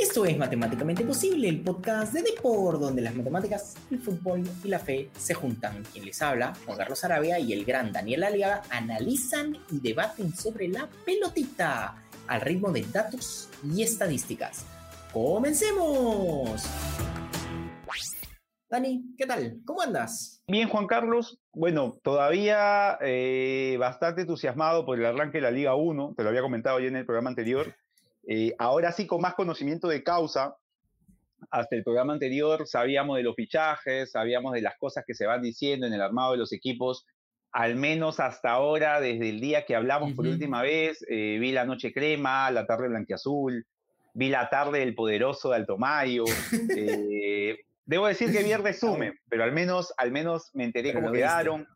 Esto es Matemáticamente Posible, el podcast de Depor, donde las matemáticas, el fútbol y la fe se juntan. Quien les habla, Juan Carlos Arabia y el gran Daniel Aliaga, analizan y debaten sobre la pelotita al ritmo de datos y estadísticas. ¡Comencemos! Dani, ¿qué tal? ¿Cómo andas? Bien, Juan Carlos. Bueno, todavía eh, bastante entusiasmado por el arranque de la Liga 1, te lo había comentado ya en el programa anterior. Eh, ahora sí, con más conocimiento de causa, hasta el programa anterior sabíamos de los fichajes, sabíamos de las cosas que se van diciendo en el armado de los equipos, al menos hasta ahora, desde el día que hablamos por última vez, eh, vi la noche crema, la tarde blanquiazul, vi la tarde del poderoso de Alto Mayo. Eh, debo decir que vi el resumen, pero al menos, al menos me enteré cómo quedaron.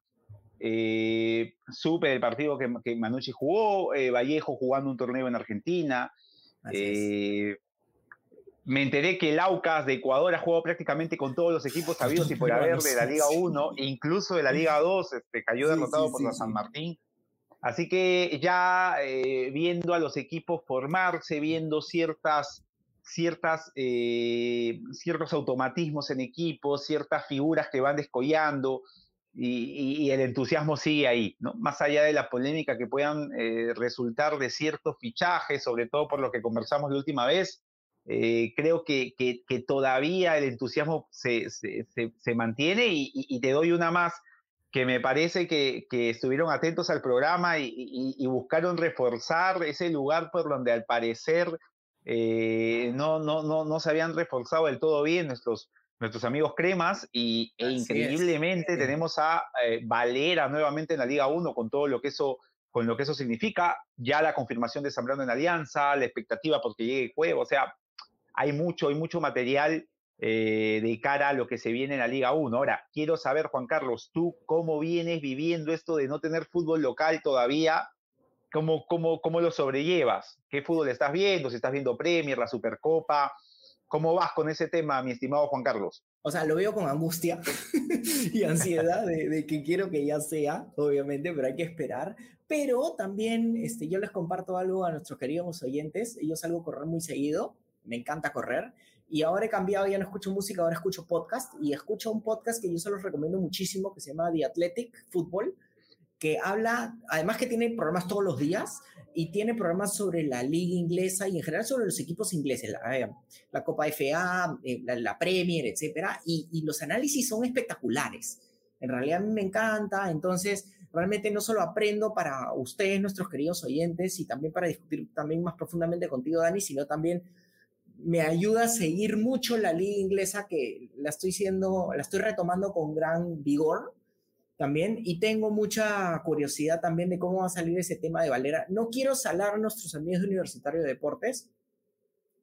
supe del partido que, que Manucci jugó, Vallejo jugando un torneo en Argentina, eh, me enteré que el Aucas de Ecuador ha jugado prácticamente con todos los equipos sabidos y por haber de la Liga 1, incluso de la Liga 2, este, cayó derrotado por la San Martín. Así que ya eh, viendo a los equipos formarse, viendo ciertas, ciertas, eh, ciertos automatismos en equipos, ciertas figuras que van descollando, y, el entusiasmo sigue ahí, ¿no? Más allá de la polémica que puedan eh, resultar de ciertos fichajes, sobre todo por lo que conversamos la última vez, eh, creo que, que, todavía el entusiasmo se, se, se, mantiene y, te doy una más que me parece que, que estuvieron atentos al programa y, buscaron reforzar ese lugar por donde al parecer eh, no, no, no, no se habían reforzado del todo bien nuestros nuestros amigos cremas y, e increíblemente tenemos a eh, Valera nuevamente en la Liga 1 con todo lo que eso con lo que eso significa, ya la confirmación de Zambrano en Alianza, la expectativa porque llegue juego, o sea, hay mucho, hay mucho material eh, de cara a lo que se viene en la Liga 1. Ahora, quiero saber, Juan Carlos, tú cómo vienes viviendo esto de no tener fútbol local todavía, cómo, cómo, cómo lo sobrellevas, qué fútbol estás viendo, si estás viendo Premier, la Supercopa, ¿Cómo vas con ese tema, mi estimado Juan Carlos? O sea, lo veo con angustia y ansiedad de, que quiero que ya sea, obviamente, pero hay que esperar. Pero también este, yo les comparto algo a nuestros queridos oyentes. Yo salgo a correr muy seguido, me encanta correr. Y ahora he cambiado, ya no escucho música, ahora escucho podcast. Y escucho un podcast que yo se los recomiendo muchísimo, que se llama The Athletic Football, que habla, además que tiene programas todos los días, y tiene programas sobre la liga inglesa y en general sobre los equipos ingleses, la, eh, Copa FA, eh, la, Premier, etcétera, y, los análisis son espectaculares. En realidad a mí me encanta, entonces realmente no solo aprendo para ustedes, nuestros queridos oyentes, y también para discutir también más profundamente contigo, Dani, sino también me ayuda a seguir mucho la liga inglesa que la estoy siendo, la estoy retomando con gran vigor también y tengo mucha curiosidad también de cómo va a salir ese tema de Valera. No quiero salar a nuestros amigos de Universitario de Deportes,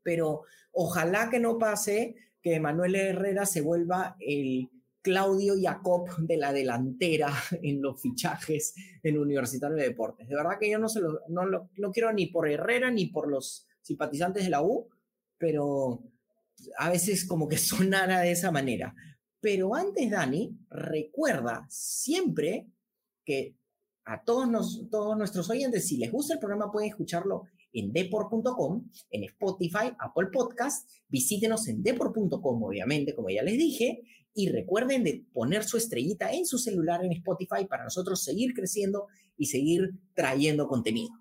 pero ojalá que no pase que Manuel Herrera se vuelva el Claudio Jacob de la delantera en los fichajes en Universitario de Deportes. De verdad que yo no, se lo, no, lo, no quiero ni por Herrera ni por los simpatizantes de la U, pero a veces como que sonara de esa manera. Pero antes, Dani, recuerda siempre que a todos, todos nuestros oyentes, si les gusta el programa, pueden escucharlo en deport.com, en Spotify, Apple Podcast. Visítenos en deport.com, obviamente, como ya les dije. Y recuerden de poner su estrellita en su celular en Spotify para nosotros seguir creciendo y seguir trayendo contenido.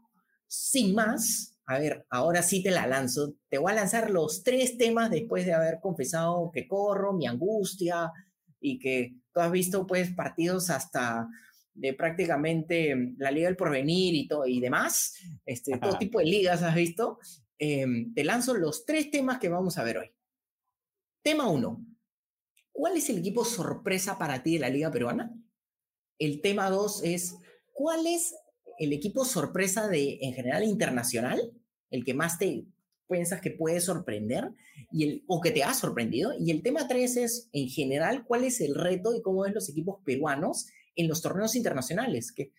Sin más, a ver, ahora sí te la lanzo. Te voy a lanzar los tres temas después de haber confesado que corro, mi angustia y que tú has visto pues partidos hasta de prácticamente la Liga del Porvenir y todo y demás, este, todo tipo de ligas has visto. Em, te lanzo los tres temas que vamos a ver hoy. Tema uno. ¿Cuál es el equipo sorpresa para ti de la Liga Peruana? El tema dos es, ¿cuál es el equipo sorpresa de, en general, internacional? El que más te piensas que puede sorprender y el, o que te ha sorprendido. Y el tema 3 es, en general, cuál es el reto y cómo ven los equipos peruanos en los torneos internacionales. ¿Qué,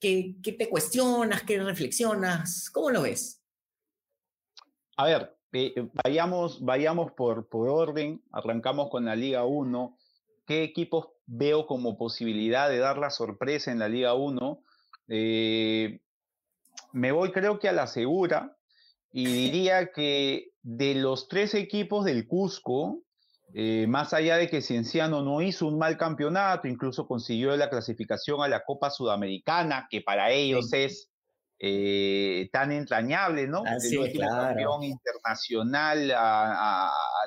qué, te cuestionas? ¿Qué reflexionas? ¿Cómo lo ves? A ver, eh, vayamos, vayamos por, por orden. Arrancamos con la Liga 1. ¿Qué equipos veo como posibilidad de dar la sorpresa en la Liga 1? Eh, me voy creo que a la segura y diría que de los tres equipos del Cusco, eh, más allá de que Cienciano no hizo un mal campeonato, incluso consiguió la clasificación a la Copa Sudamericana, que para ellos es eh, tan entrañable, ¿no? Así el campeón internacional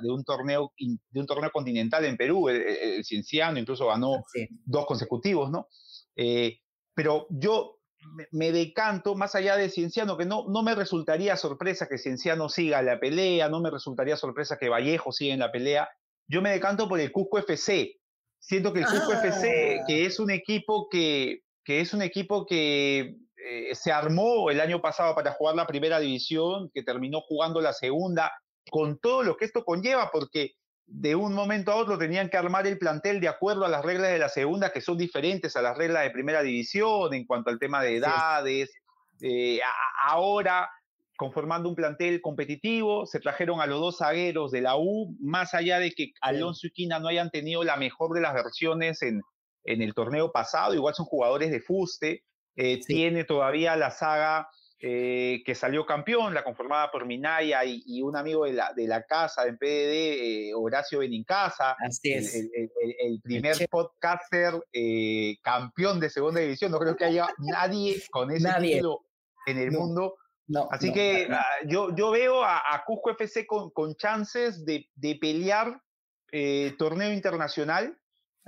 de, un torneo, de un torneo continental en Perú, el, Cienciano incluso ganó dos consecutivos, ¿no? Eh, pero yo me, decanto, más allá de Cienciano, que no, no me resultaría sorpresa que Cienciano siga la pelea, no me resultaría sorpresa que Vallejo siga en la pelea, yo me decanto por el Cusco FC. Siento que el Cusco FC, ah. que es un equipo que, que es un equipo que eh, se armó el año pasado para jugar la primera división, que terminó jugando la segunda, con todo lo que esto conlleva, porque de un momento a otro tenían que armar el plantel de acuerdo a las reglas de la segunda, que son diferentes a las reglas de primera división en cuanto al tema de edades. Eh, ahora, conformando un plantel competitivo, se trajeron a los dos zagueros de la U, más allá de que Alonso y Quina no hayan tenido la mejor de las versiones en, en el torneo pasado, igual son jugadores de fuste, eh, tiene todavía la saga eh, que salió campeón, la conformada por Minaya y, un amigo de la, de la casa en PDD, eh, Horacio Benincasa, Así es. El, primer podcaster campeón de segunda división. No creo que haya nadie con ese título en el mundo. Así que yo, yo veo a, Cusco FC con, con chances de, de pelear torneo internacional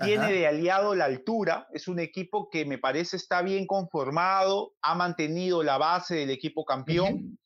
tiene de aliado la altura, es un equipo que me parece está bien conformado, ha mantenido la base del equipo campeón.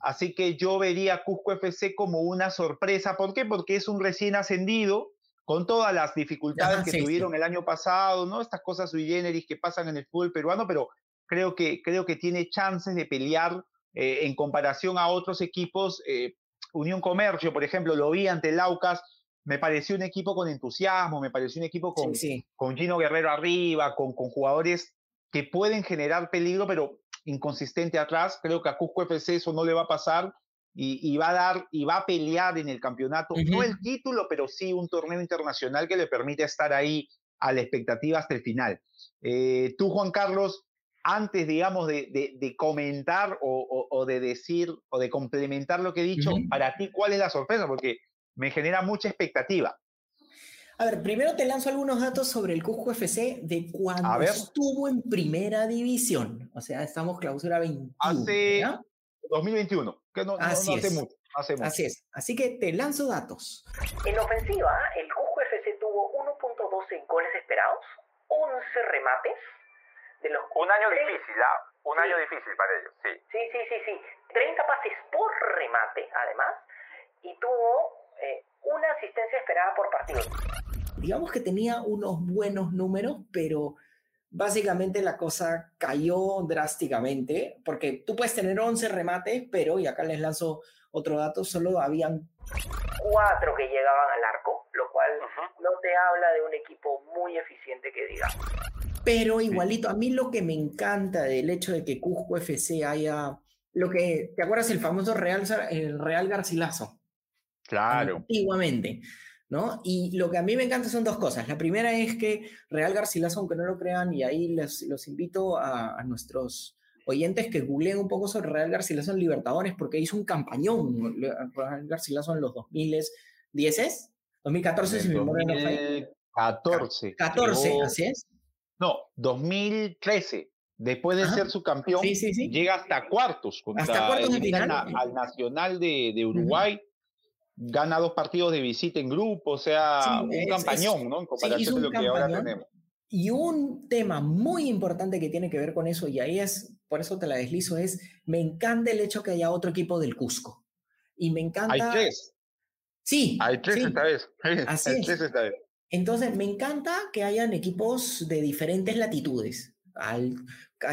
Así que yo vería a Cusco FC como una sorpresa. ¿Por qué? Porque es un recién ascendido, con todas las dificultades que tuvieron el año pasado, ¿no? Estas cosas sui generis que pasan en el fútbol peruano, pero creo que, creo que tiene chances de pelear eh, en comparación a otros equipos. Eh, Unión Comercio, por ejemplo, lo vi ante el Aucas, me pareció un equipo con entusiasmo, me pareció un equipo con, con Gino Guerrero arriba, con, con, jugadores que pueden generar peligro, pero inconsistente atrás. Creo que a Cusco FC eso no le va a pasar y, va a dar y va a pelear en el campeonato, no el título, pero sí un torneo internacional que le permite estar ahí a la expectativa hasta el final. Eh, tú, Juan Carlos, antes, digamos, de, de, comentar o, o, de decir o de complementar lo que he dicho, para ti, ¿cuál es la sorpresa? Porque me genera mucha expectativa. A ver, primero te lanzo algunos datos sobre el Cusco FC de cuando estuvo en primera división. O sea, estamos clausura 21. Hace 2021, que no, Así hace, mucho, Así es. Así que te lanzo datos. En ofensiva, el Cusco FC tuvo 1.12 goles esperados, 11 remates. De los un año difícil, ¿ah? Un año difícil para ellos, sí. Sí, sí, sí, sí. 30 pases por remate, además, y tuvo eh, una asistencia esperada por partido. Digamos que tenía unos buenos números, pero básicamente la cosa cayó drásticamente, porque tú puedes tener 11 remates, pero, y acá les lanzo otro dato, solo habían cuatro que llegaban al arco, lo cual no te habla de un equipo muy eficiente que diga. Pero igualito, a mí lo que me encanta del hecho de que Cusco FC haya, lo que, ¿te acuerdas el famoso Real, el Real Garcilaso? Claro. Antiguamente. ¿no? Y lo que a mí me encanta son dos cosas. La primera es que Real Garcilaso, aunque no lo crean, y ahí les, los invito a, nuestros oyentes que googleen un poco sobre Real Garcilaso en Libertadores, porque hizo un campañón Real Garcilaso en los 2010, 2014, si no falla. 14. 14, así es. No, 2013. Después de ser su campeón, llega hasta cuartos. hasta cuartos de final. Al Nacional de, Uruguay gana dos partidos de visita en grupo, o sea, un campañón, ¿no? En comparación de lo que ahora tenemos. Y un tema muy importante que tiene que ver con eso, y ahí es, por eso te la deslizo, es, me encanta el hecho que haya otro equipo del Cusco. Y me encanta... Hay tres. Sí. Hay tres esta vez. Así Hay tres esta vez. Entonces, me encanta que hayan equipos de diferentes latitudes. Al,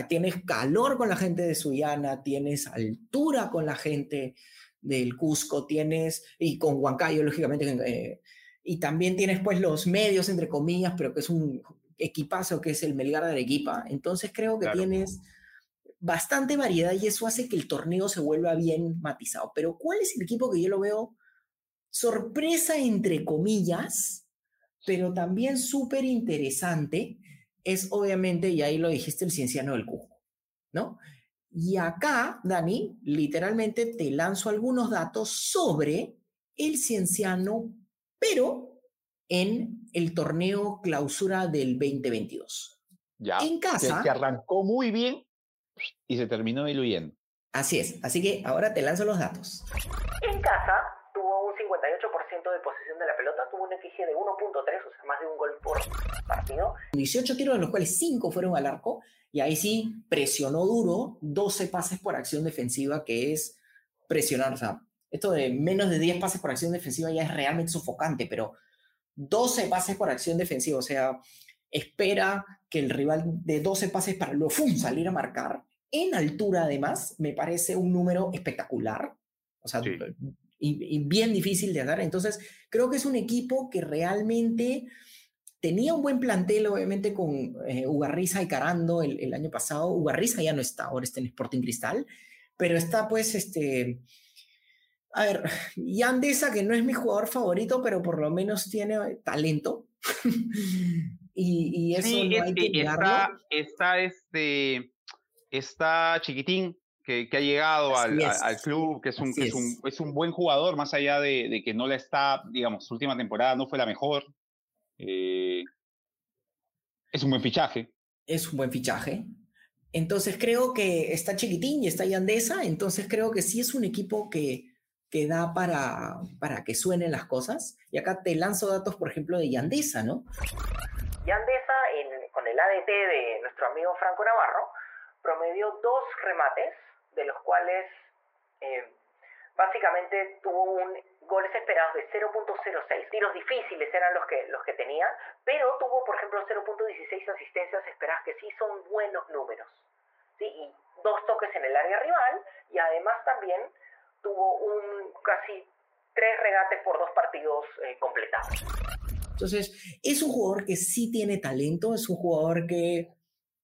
tienes calor con la gente de Sullana, tienes altura con la gente del Cusco, tienes, y con Huancayo, lógicamente, eh, y también tienes pues los medios, entre comillas, pero que es un equipazo que es el Melgar de Arequipa. Entonces creo que tienes bastante variedad y eso hace que el torneo se vuelva bien matizado. Pero ¿cuál es el equipo que yo lo veo sorpresa, entre comillas, pero también súper interesante? Es obviamente, y ahí lo dijiste, el Cienciano del Cusco, ¿no? Y acá, Dani, literalmente te lanzo algunos datos sobre el cienciano, pero en el torneo clausura del 2022. Ya. En casa. Que, arrancó muy bien y se terminó diluyendo. Así es. Así que ahora te lanzo los datos. En casa tuvo un 58% de posesión de la pelota, tuvo un XG de 1.3, o sea, más de un gol por partido. 18 tiros, de los cuales 5 fueron al arco, y ahí sí presionó duro, 12 pases por acción defensiva, que es presionar. O sea, esto de menos de 10 pases por acción defensiva ya es realmente sofocante, pero 12 pases por acción defensiva, o sea, espera que el rival de 12 pases para luego ¡fum! salir a marcar. En altura, además, me parece un número espectacular. O sea, y, bien difícil de dar. Entonces, creo que es un equipo que realmente tenía un buen plantel, obviamente, con eh, Ugarriza y Carando el, año pasado. Ugarriza ya no está, ahora está en Sporting Cristal, pero está pues este... A ver, Yandesa, que no es mi jugador favorito, pero por lo menos tiene talento. y, eso no hay que está, está, este, está chiquitín, que, ha llegado al, club, que, es un, es. un, buen jugador, más allá de, que no la está, digamos, su última temporada no fue la mejor. Eh, es un buen fichaje. Es un buen fichaje. Entonces creo que está chiquitín y está Yandesa, entonces creo que sí es un equipo que, que da para, para que suenen las cosas. Y acá te lanzo datos, por ejemplo, de Yandesa, ¿no? Yandesa, con el ADT de nuestro amigo Franco Navarro, promedió dos remates de los cuales eh, básicamente tuvo un goles esperados de 0.06. Tiros difíciles eran los que, los que tenía, pero tuvo, por ejemplo, 0.16 asistencias esperadas, que sí son buenos números. ¿sí? Y dos toques en el área rival, y además también tuvo un casi tres regates por dos partidos eh, completados. Entonces, es un jugador que sí tiene talento, es un jugador que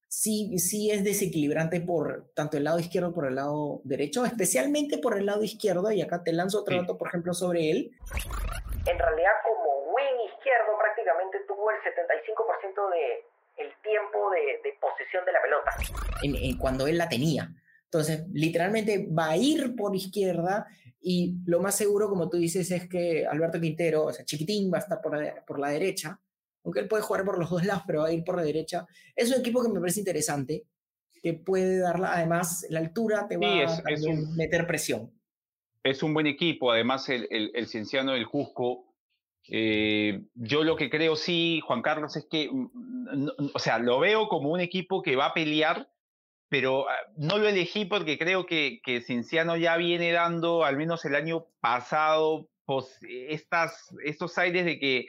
sí, sí es desequilibrante por tanto el lado izquierdo como por el lado derecho, especialmente por el lado izquierdo, y acá te lanzo otro dato, por ejemplo, sobre él. En realidad, como wing izquierdo, prácticamente tuvo el 75% de el tiempo de, posesión de la pelota. En, cuando él la tenía. Entonces, literalmente va a ir por izquierda y lo más seguro, como tú dices, es que Alberto Quintero, o sea, Chiquitín va a estar por por la derecha aunque él puede jugar por los dos lados, pero va a ir por la derecha. Es un equipo que me parece interesante, que puede darla, además, la altura te va a meter presión. Es un buen equipo, además, el, el, Cienciano del Cusco. Eh, yo lo que creo, sí, Juan Carlos, es que, mm, o sea, lo veo como un equipo que va a pelear, pero ah, no lo elegí porque creo que, que Cienciano ya viene dando, al menos el año pasado, pues, estas, estos aires de que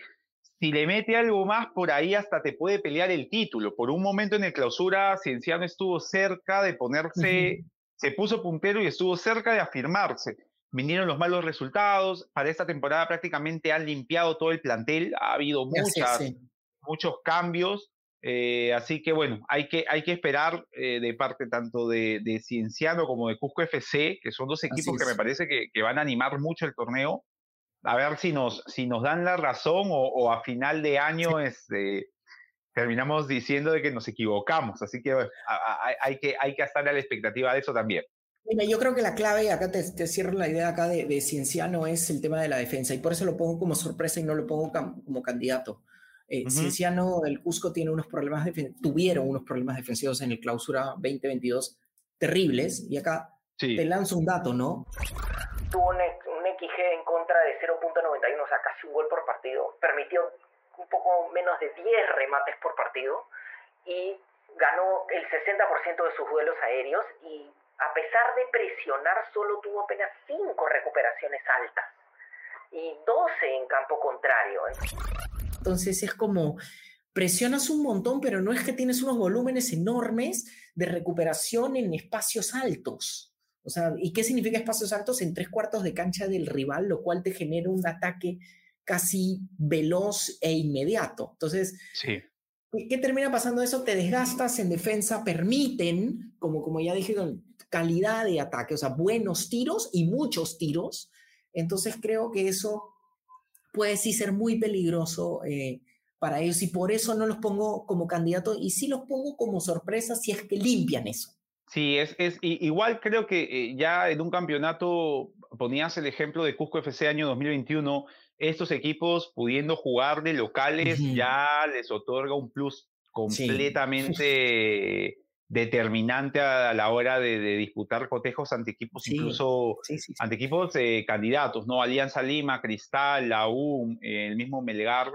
si le mete algo más por ahí hasta te puede pelear el título. Por un momento en el clausura, Cienciano estuvo cerca de ponerse, se puso puntero y estuvo cerca de afirmarse. Vinieron los malos resultados, para esta temporada prácticamente han limpiado todo el plantel, ha habido muchas, muchos cambios, eh, así que bueno, hay que, hay que esperar eh, de parte tanto de, Cienciano como de Cusco FC, que son dos equipos que me parece que, que van a animar mucho el torneo, a ver si nos, si nos dan la razón o, a final de año este, terminamos diciendo de que nos equivocamos. Así que hay, que hay que estar a la expectativa de eso también. Mira, yo creo que la clave, acá te, cierro la idea acá de, de, Cienciano, es el tema de la defensa, y por eso lo pongo como sorpresa y no lo pongo como candidato. Eh, Cienciano del Cusco tiene unos problemas, tuvieron unos problemas defensivos en el clausura 2022 terribles, y acá te lanzo un dato, ¿no? Tuvo un XG en contra de 0.91, o sea, casi un gol por partido. Permitió un poco menos de 10 remates por partido y ganó el 60% de sus duelos aéreos y a pesar de presionar solo tuvo apenas 5 recuperaciones altas y 12 en campo contrario. Entonces es como presionas un montón, pero no es que tienes unos volúmenes enormes de recuperación en espacios altos. O sea, ¿y qué significa espacios altos en tres cuartos de cancha del rival, lo cual te genera un ataque casi veloz e inmediato? Entonces, sí. ¿qué termina pasando eso? Te desgastas en defensa, permiten, como, como ya dije, calidad de ataque, o sea, buenos tiros y muchos tiros. Entonces creo que eso puede sí ser muy peligroso eh, para ellos y por eso no los pongo como candidato y sí los pongo como sorpresa si es que limpian eso. Sí, es, es igual creo que eh, ya en un campeonato ponías el ejemplo de Cusco FC año 2021, estos equipos pudiendo jugar de locales ya les otorga un plus completamente determinante a la hora de, disputar cotejos ante equipos, incluso ante equipos eh, candidatos, ¿no? Alianza Lima, Cristal, la U, el mismo Melgar.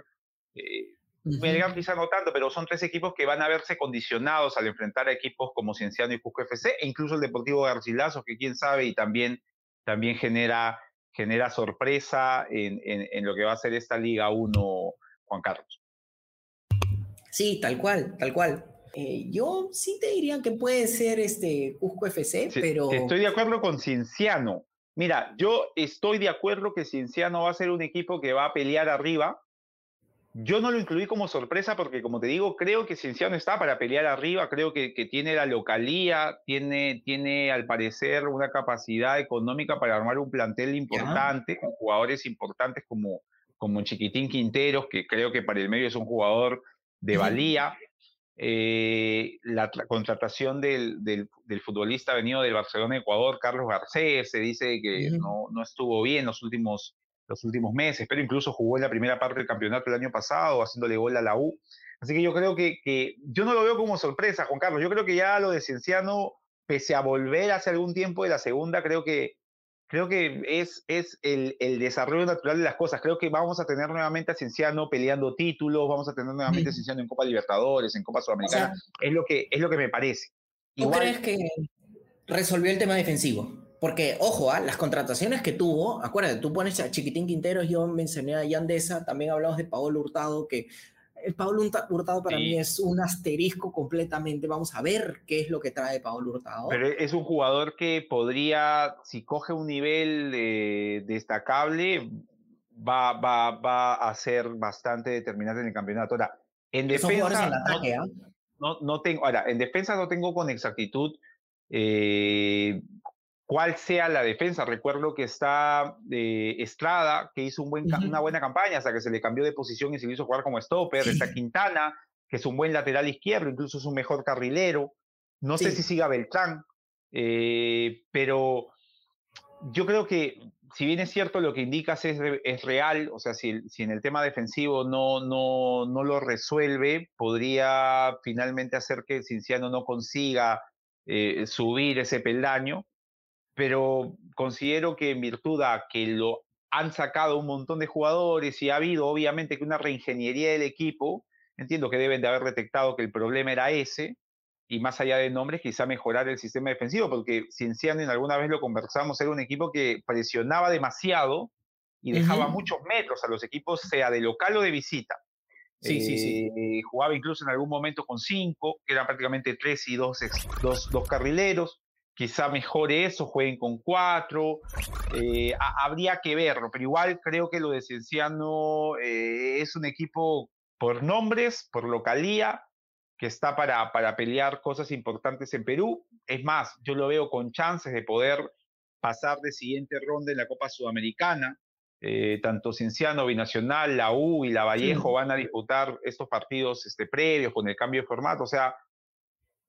Eh, Melgar quizá no tanto, pero son tres equipos que van a verse condicionados al enfrentar a equipos como Cienciano y Cusco FC, e incluso el Deportivo Garcilaso, que quién sabe, y también, también genera, genera sorpresa en, en, lo que va a ser esta Liga 1, Juan Carlos. Sí, tal cual, tal cual. Eh, yo sí te diría que puede ser este Cusco FC, pero... Estoy de acuerdo con Cienciano. Mira, yo estoy de acuerdo que Cienciano va a ser un equipo que va a pelear arriba, yo no lo incluí como sorpresa porque, como te digo, creo que Cienciano está para pelear arriba, creo que, tiene la localía, tiene, tiene al parecer una capacidad económica para armar un plantel importante, con jugadores importantes como, como Chiquitín Quinteros, que creo que para el medio es un jugador de valía. Eh, la contratación del, del, futbolista venido del Barcelona Ecuador, Carlos Garcés, se dice que no, no estuvo bien los últimos los últimos meses, pero incluso jugó en la primera parte del campeonato el año pasado, haciéndole gol a la U. Así que yo creo que, que yo no lo veo como sorpresa, Juan Carlos. Yo creo que ya lo de Cienciano, pese a volver hace algún tiempo de la segunda, creo que, creo que es, es el, el, desarrollo natural de las cosas. Creo que vamos a tener nuevamente a Cienciano peleando títulos, vamos a tener nuevamente a Cienciano en Copa Libertadores, en Copa Sudamericana. es, lo que, es lo que me parece. ¿Tú crees que resolvió el tema defensivo? Porque, ojo, ¿ah? las contrataciones que tuvo, acuérdate, tú pones a Chiquitín Quinteros, yo mencioné a Yandesa, también hablamos de Paolo Hurtado, que el Pablo Hurtado para mí es un asterisco completamente. Vamos a ver qué es lo que trae Pablo Hurtado. Pero es un jugador que podría, si coge un nivel destacable, va, va, va a ser bastante determinante en el campeonato. Ahora, en defensa. ¿ah? no, no, tengo, ahora, en defensa no tengo con exactitud. Eh, cuál sea la defensa. Recuerdo que está eh, Estrada, que hizo un buen, una buena campaña hasta que se le cambió de posición y se le hizo jugar como stopper. Está Quintana, que es un buen lateral izquierdo, incluso es un mejor carrilero. No sé si siga Beltrán, eh, pero yo creo que si bien es cierto lo que indicas es, es real, o sea, si, si, en el tema defensivo no, no, no lo resuelve, podría finalmente hacer que Cinciano no consiga eh, subir ese peldaño pero considero que en virtud a que lo han sacado un montón de jugadores y ha habido obviamente que una reingeniería del equipo, entiendo que deben de haber detectado que el problema era ese, y más allá de nombres, quizá mejorar el sistema defensivo, porque Cienciano, en alguna vez lo conversamos, era un equipo que presionaba demasiado y dejaba muchos metros a los equipos, sea de local o de visita. Sí, sí, sí. Eh, jugaba incluso en algún momento con cinco, que eran prácticamente tres y dos, dos, dos carrileros quizá mejore eso, jueguen con cuatro, eh, habría que verlo, pero igual creo que lo de Cienciano eh, es un equipo por nombres, por localía, que está para, para pelear cosas importantes en Perú. Es más, yo lo veo con chances de poder pasar de siguiente ronda en la Copa Sudamericana. Eh, tanto Cienciano, Binacional, la U y la Vallejo van a disputar estos partidos este, previos con el cambio de formato. O sea,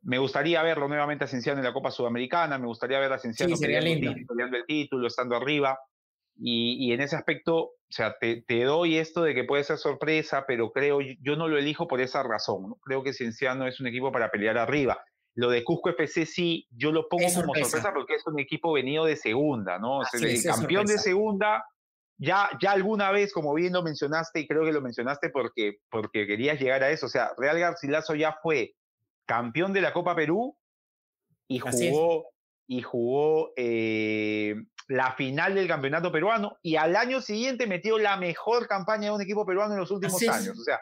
me gustaría verlo nuevamente a Cienciano en la Copa Sudamericana, me gustaría ver a Cienciano peleando, el título, estando arriba. Y, en ese aspecto, o sea, te, doy esto de que puede ser sorpresa, pero creo, yo no lo elijo por esa razón. ¿no? Creo que Cienciano es un equipo para pelear arriba. Lo de Cusco FC sí, yo lo pongo como sorpresa. porque es un equipo venido de segunda, ¿no? O sea, el campeón de segunda, ya, ya alguna vez, como bien lo mencionaste, y creo que lo mencionaste porque, porque querías llegar a eso, o sea, Real Garcilaso ya fue campeón de la Copa Perú y jugó, y jugó eh, la final del campeonato peruano y al año siguiente metió la mejor campaña de un equipo peruano en los últimos años. O sea,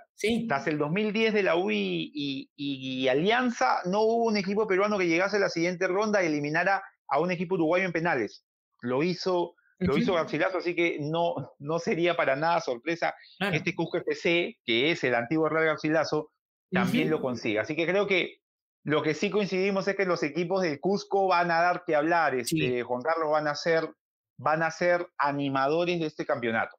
tras el 2010 de la UI y, Alianza, no hubo un equipo peruano que llegase a la siguiente ronda y eliminara a un equipo uruguayo en penales. Lo hizo, lo hizo Garcilaso, así que no, no sería para nada sorpresa este Cusco FC, que es el antiguo Real Garcilaso, también lo consiga. Así que creo que lo que sí coincidimos es que los equipos de Cusco van a dar que hablar, este, Juan Carlos, van a ser, van a ser animadores de este campeonato.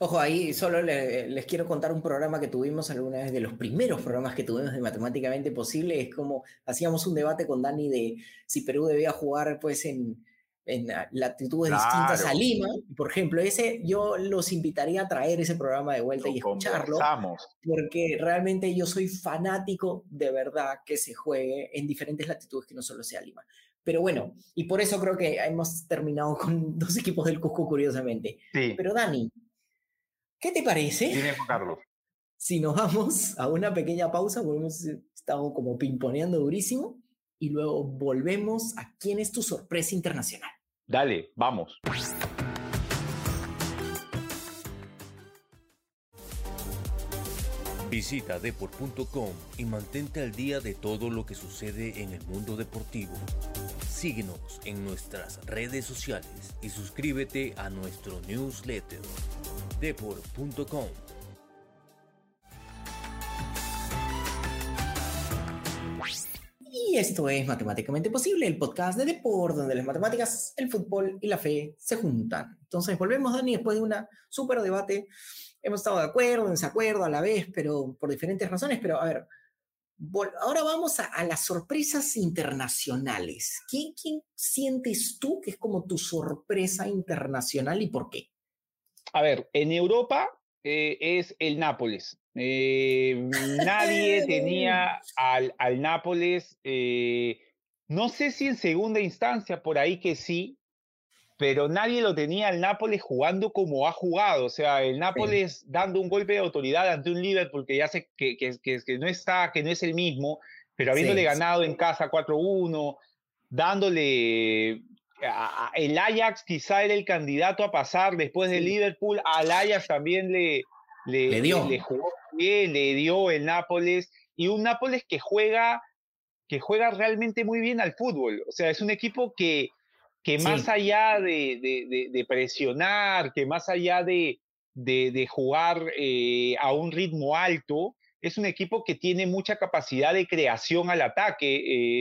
Ojo, ahí solo les quiero contar un programa que tuvimos alguna vez, de los primeros programas que tuvimos de Matemáticamente Posible, es como hacíamos un debate con Dani de si Perú debía jugar pues en, en latitudes distintas a Lima. Por ejemplo, ese yo los invitaría a traer ese programa de vuelta y escucharlo. Porque realmente yo soy fanático de verdad que se juegue en diferentes latitudes que no solo sea Lima. Pero bueno, y por eso creo que hemos terminado con dos equipos del Cusco, curiosamente. Pero Dani, ¿qué te parece? Carlos. Si nos vamos a una pequeña pausa, porque hemos estado como pimponeando durísimo, y luego volvemos a quién es tu sorpresa internacional. Dale, vamos. Visita deport.com y mantente al día de todo lo que sucede en el mundo deportivo. Síguenos en nuestras redes sociales y suscríbete a nuestro newsletter deport.com. Esto es Matemáticamente Posible, el podcast de Deport, donde las matemáticas, el fútbol y la fe se juntan. Entonces volvemos, Dani, después de un súper debate. Hemos estado de acuerdo, en desacuerdo a la vez, pero por diferentes razones. Pero a ver, ahora vamos a, las sorpresas internacionales. ¿Quién, ¿Quién sientes tú que es como tu sorpresa internacional y por qué? A ver, en Europa eh, es el Nápoles. Eh, nadie tenía al, al Nápoles, eh, no sé si en segunda instancia, por ahí que sí, pero nadie lo tenía al Nápoles jugando como ha jugado. O sea, el Nápoles dando un golpe de autoridad ante un Liverpool que ya sé que, que, que, no está, que no es el mismo, pero habiéndole ganado en casa 4-1, dándole el Ajax quizá era el candidato a pasar después de Liverpool, al Ajax también le, le, dio. Le, jugó bien, le dio el Nápoles, y un Nápoles que juega, que juega realmente muy bien al fútbol. O sea, es un equipo que, que más allá de, de, presionar, que más allá de, de, jugar eh, a un ritmo alto, es un equipo que tiene mucha capacidad de creación al ataque.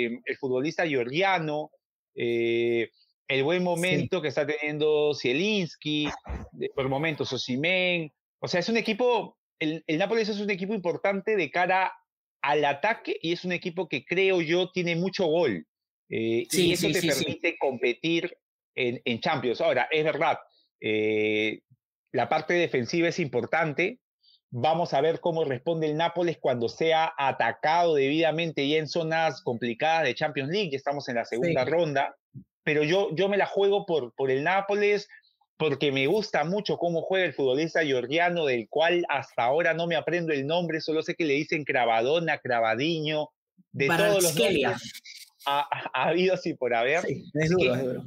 Eh, el futbolista georgiano, eh, el buen momento que está teniendo Zielinski, por momentos Osimén. O sea, es un equipo, el, el Nápoles es un equipo importante de cara al ataque y es un equipo que creo yo tiene mucho gol. Eh, y eso te permite competir en, en, Champions. Ahora, es verdad, eh, la parte defensiva es importante. Vamos a ver cómo responde el Nápoles cuando sea atacado debidamente ya en zonas complicadas de Champions League. Ya estamos en la segunda ronda pero yo, yo me la juego por, por el Nápoles porque me gusta mucho cómo juega el futbolista georgiano, del cual hasta ahora no me aprendo el nombre, solo sé que le dicen Cravadona, Cravadiño, de todos los nombres ha, ha, habido así por haber. Sí, es duro, es duro.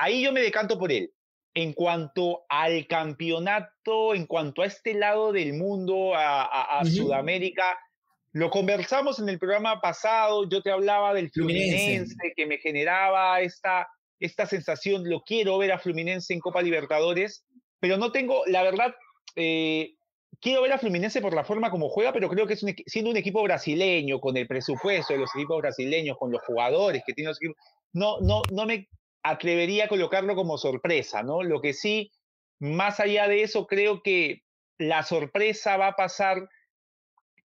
Ahí yo me decanto por él. En cuanto al campeonato, en cuanto a este lado del mundo, a, a, Sudamérica, lo conversamos en el programa pasado, yo te hablaba del Fluminense, que me generaba esta, esta sensación, lo quiero ver a Fluminense en Copa Libertadores, pero no tengo, la verdad, eh, quiero ver a Fluminense por la forma como juega, pero creo que es siendo un equipo brasileño, con el presupuesto de los equipos brasileños, con los jugadores que tienen los equipos, no, no, no me atrevería a colocarlo como sorpresa, ¿no? Lo que sí, más allá de eso, creo que la sorpresa va a pasar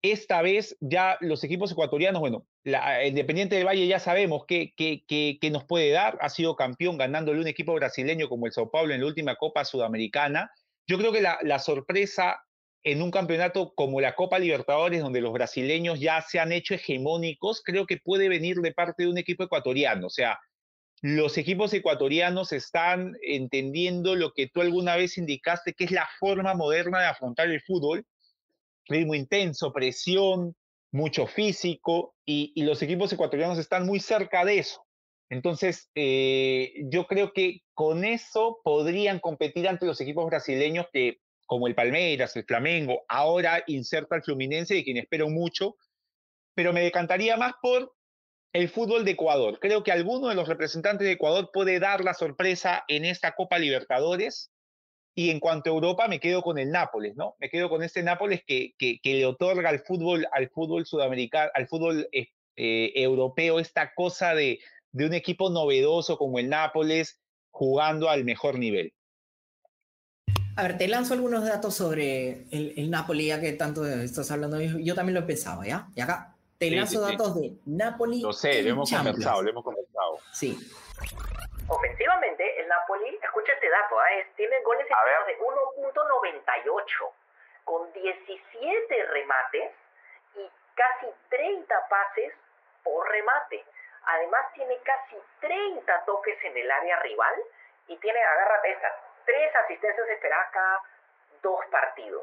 esta vez ya los equipos ecuatorianos, bueno, la, Independiente del Valle ya sabemos qué, qué, nos puede dar. Ha sido campeón ganándole un equipo brasileño como el Sao Paulo en la última Copa Sudamericana. Yo creo que la, la sorpresa en un campeonato como la Copa Libertadores, donde los brasileños ya se han hecho hegemónicos, creo que puede venir de parte de un equipo ecuatoriano. O sea, los equipos ecuatorianos están entendiendo lo que tú alguna vez indicaste, que es la forma moderna de afrontar el fútbol, ritmo intenso, presión, mucho físico, y, los equipos ecuatorianos están muy cerca de eso. Entonces, eh, yo creo que con eso podrían competir ante los equipos brasileños que, como el Palmeiras, el Flamengo, ahora inserta el Fluminense, de quien espero mucho, pero me decantaría más por el fútbol de Ecuador. Creo que alguno de los representantes de Ecuador puede dar la sorpresa en esta Copa Libertadores y en cuanto a Europa, me quedo con el Nápoles, ¿no? Me quedo con este Nápoles que, que, le otorga al fútbol, al fútbol sudamericano, al fútbol eh, eh, europeo esta cosa de, de un equipo novedoso como el Nápoles jugando al mejor nivel. A ver, te lanzo algunos datos sobre el, Napoli, ya que tanto estás hablando. Yo también lo he pensado, ¿ya? Y acá te lanzo datos de Napoli. Lo sé, lo hemos conversado, lo hemos conversado. Sí. Ofensivamente, el Napoli, escucha este dato, ¿eh? tiene goles de 1.98, con 17 remates y casi 30 pases por remate. Además, tiene casi 30 toques en el área rival y tiene, agárrate esta, tres asistencias esperadas cada dos partidos.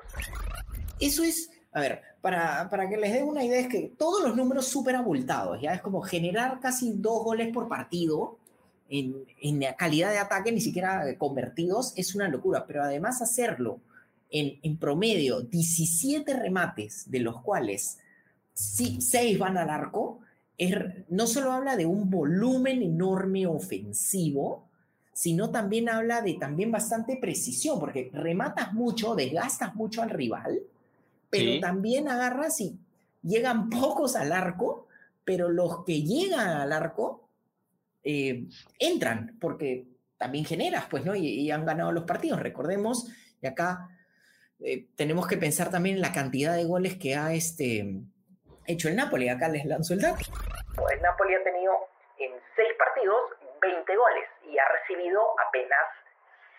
Eso es, a ver, para, para que les dé una idea, es que todos los números súper abultados, ya es como generar casi dos goles por partido en, en calidad de ataque, ni siquiera convertidos, es una locura, pero además hacerlo en, en promedio 17 remates, de los cuales 6 van al arco, no solo habla de un volumen enorme ofensivo, sino también habla de también bastante precisión, porque rematas mucho, desgastas mucho al rival, pero también agarras y llegan pocos al arco, pero los que llegan al arco eh, entran, porque también generas, pues, ¿no? Y, han ganado los partidos, recordemos, y acá eh, tenemos que pensar también en la cantidad de goles que ha este, hecho el Napoli, acá les lanzo el dato. El Napoli ha tenido en seis partidos 20 goles y ha recibido apenas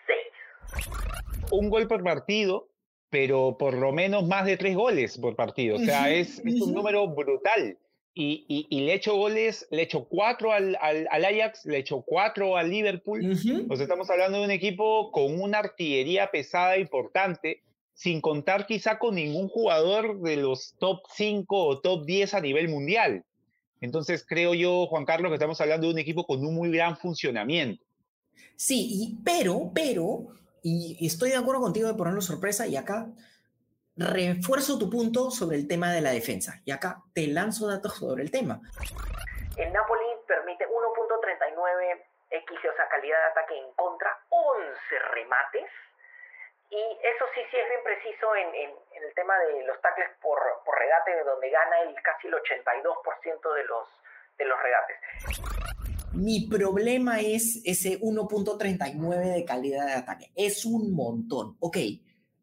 6. Un gol por partido, pero por lo menos más de 3 goles por partido. O sea, es, un número brutal. Y, y, le hecho goles, le hecho 4 al, al, Ajax, le hecho 4 al Liverpool. O sea, estamos hablando de un equipo con una artillería pesada importante, sin contar quizá con ningún jugador de los top 5 o top 10 a nivel mundial. Entonces creo yo, Juan Carlos, que estamos hablando de un equipo con un muy gran funcionamiento. Sí, pero, pero, y, estoy de acuerdo contigo de ponerlo sorpresa, y acá refuerzo tu punto sobre el tema de la defensa, y acá te lanzo datos sobre el tema. El Napoli permite 1.39 X, o sea, calidad de ataque en contra, 11 remates, y eso sí, sí es bien preciso en, el tema de los tackles por, por regate, donde gana el casi el 82% de los, de los regates. Mi problema es ese 1.39 de calidad de ataque. Es un montón. Ok,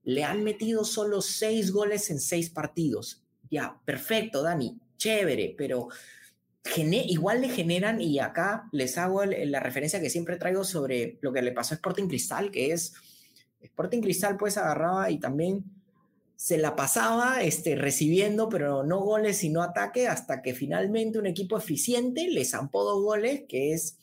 le han metido solo 6 goles en 6 partidos. Ya, perfecto, Dani, chévere, pero igual le generan, y acá les hago la referencia que siempre traigo sobre lo que le pasó a Sporting Cristal, que es Sporting Cristal pues agarraba y también se la pasaba este, recibiendo, pero no goles sino ataque, hasta que finalmente un equipo eficiente le zampó dos goles, que es